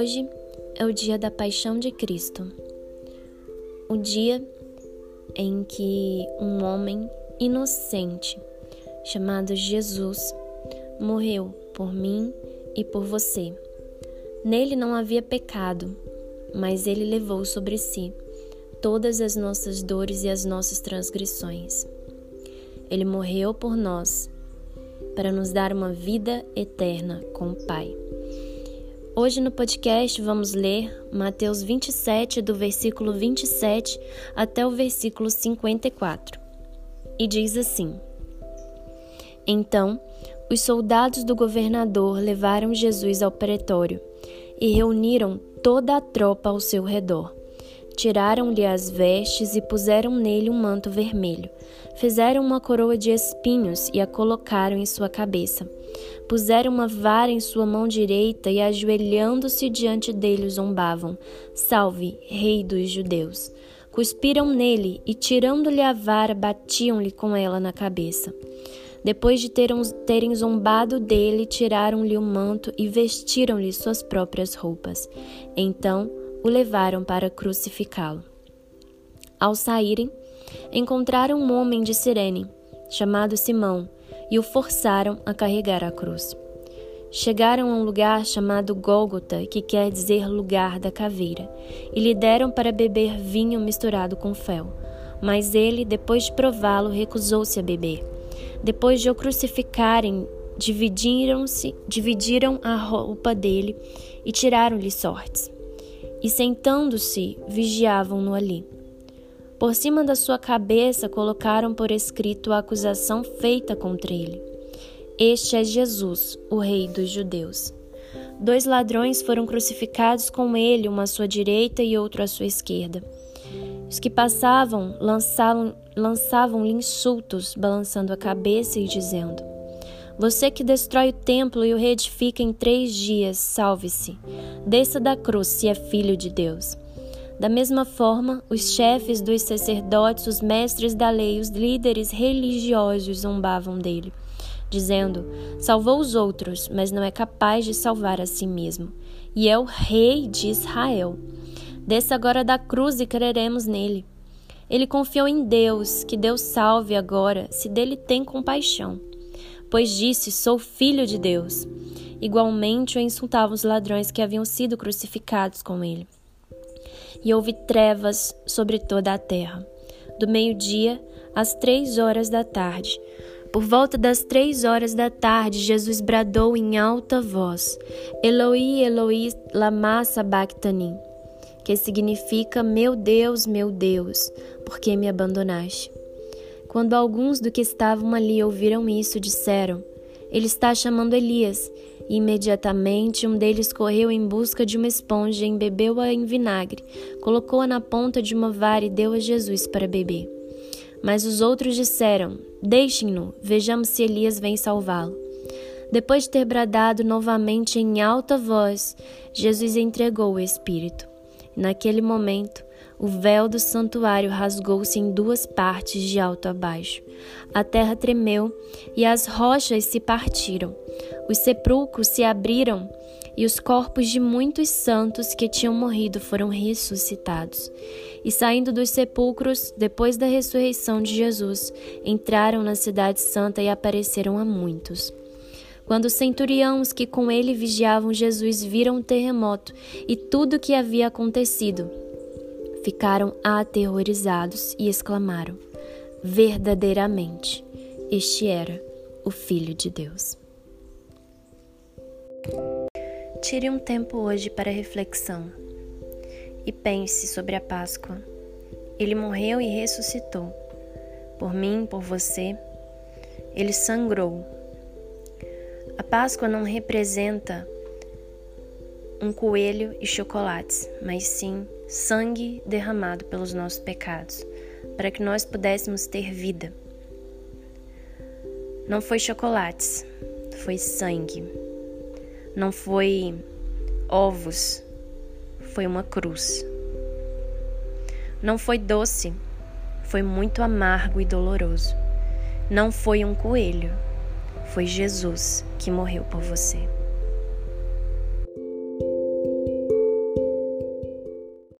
Hoje é o dia da paixão de Cristo, o dia em que um homem inocente chamado Jesus morreu por mim e por você. Nele não havia pecado, mas ele levou sobre si todas as nossas dores e as nossas transgressões. Ele morreu por nós para nos dar uma vida eterna com o Pai. Hoje no podcast vamos ler Mateus 27, do versículo 27 até o versículo 54. E diz assim: Então, os soldados do governador levaram Jesus ao pretório e reuniram toda a tropa ao seu redor. Tiraram-lhe as vestes e puseram nele um manto vermelho. Fizeram uma coroa de espinhos e a colocaram em sua cabeça. Puseram uma vara em sua mão direita e, ajoelhando-se diante dele, zombavam: Salve, Rei dos Judeus! Cuspiram nele e, tirando-lhe a vara, batiam-lhe com ela na cabeça. Depois de terem zombado dele, tiraram-lhe o manto e vestiram-lhe suas próprias roupas. Então o levaram para crucificá-lo. Ao saírem, encontraram um homem de Cirene, chamado Simão, e o forçaram a carregar a cruz. Chegaram a um lugar chamado Gólgota, que quer dizer lugar da caveira, e lhe deram para beber vinho misturado com fel. Mas ele, depois de prová-lo, recusou-se a beber. Depois de o crucificarem, dividiram-se, dividiram a roupa dele e tiraram-lhe sortes e sentando-se, vigiavam-no ali. Por cima da sua cabeça colocaram por escrito a acusação feita contra ele. Este é Jesus, o Rei dos Judeus. Dois ladrões foram crucificados com ele, uma à sua direita e outro à sua esquerda. Os que passavam lançavam-lhe lançavam insultos, balançando a cabeça e dizendo: você que destrói o templo e o reedifica em três dias, salve-se. Desça da cruz se é filho de Deus. Da mesma forma, os chefes dos sacerdotes, os mestres da lei, os líderes religiosos zombavam dele, dizendo: Salvou os outros, mas não é capaz de salvar a si mesmo. E é o rei de Israel. Desça agora da cruz e creremos nele. Ele confiou em Deus, que Deus salve agora, se dele tem compaixão pois disse: Sou filho de Deus. Igualmente o insultavam os ladrões que haviam sido crucificados com ele. E houve trevas sobre toda a terra, do meio-dia às três horas da tarde. Por volta das três horas da tarde, Jesus bradou em alta voz: Eloi, Eloi, lama sabachthani, que significa: Meu Deus, meu Deus, por que me abandonaste? Quando alguns do que estavam ali ouviram isso, disseram: Ele está chamando Elias. E imediatamente um deles correu em busca de uma esponja, embebeu-a em vinagre, colocou-a na ponta de uma vara e deu a Jesus para beber. Mas os outros disseram: Deixem-no, vejamos se Elias vem salvá-lo. Depois de ter bradado novamente em alta voz, Jesus entregou o Espírito. Naquele momento, o véu do santuário rasgou-se em duas partes de alto a baixo. A terra tremeu e as rochas se partiram. Os sepulcros se abriram e os corpos de muitos santos que tinham morrido foram ressuscitados. E saindo dos sepulcros, depois da ressurreição de Jesus, entraram na Cidade Santa e apareceram a muitos. Quando os centuriões que com ele vigiavam Jesus viram o terremoto e tudo o que havia acontecido, ficaram aterrorizados e exclamaram: Verdadeiramente, este era o Filho de Deus. Tire um tempo hoje para reflexão e pense sobre a Páscoa. Ele morreu e ressuscitou. Por mim, por você, ele sangrou. A Páscoa não representa um coelho e chocolates, mas sim sangue derramado pelos nossos pecados, para que nós pudéssemos ter vida. Não foi chocolates, foi sangue. Não foi ovos, foi uma cruz. Não foi doce, foi muito amargo e doloroso. Não foi um coelho, foi Jesus que morreu por você.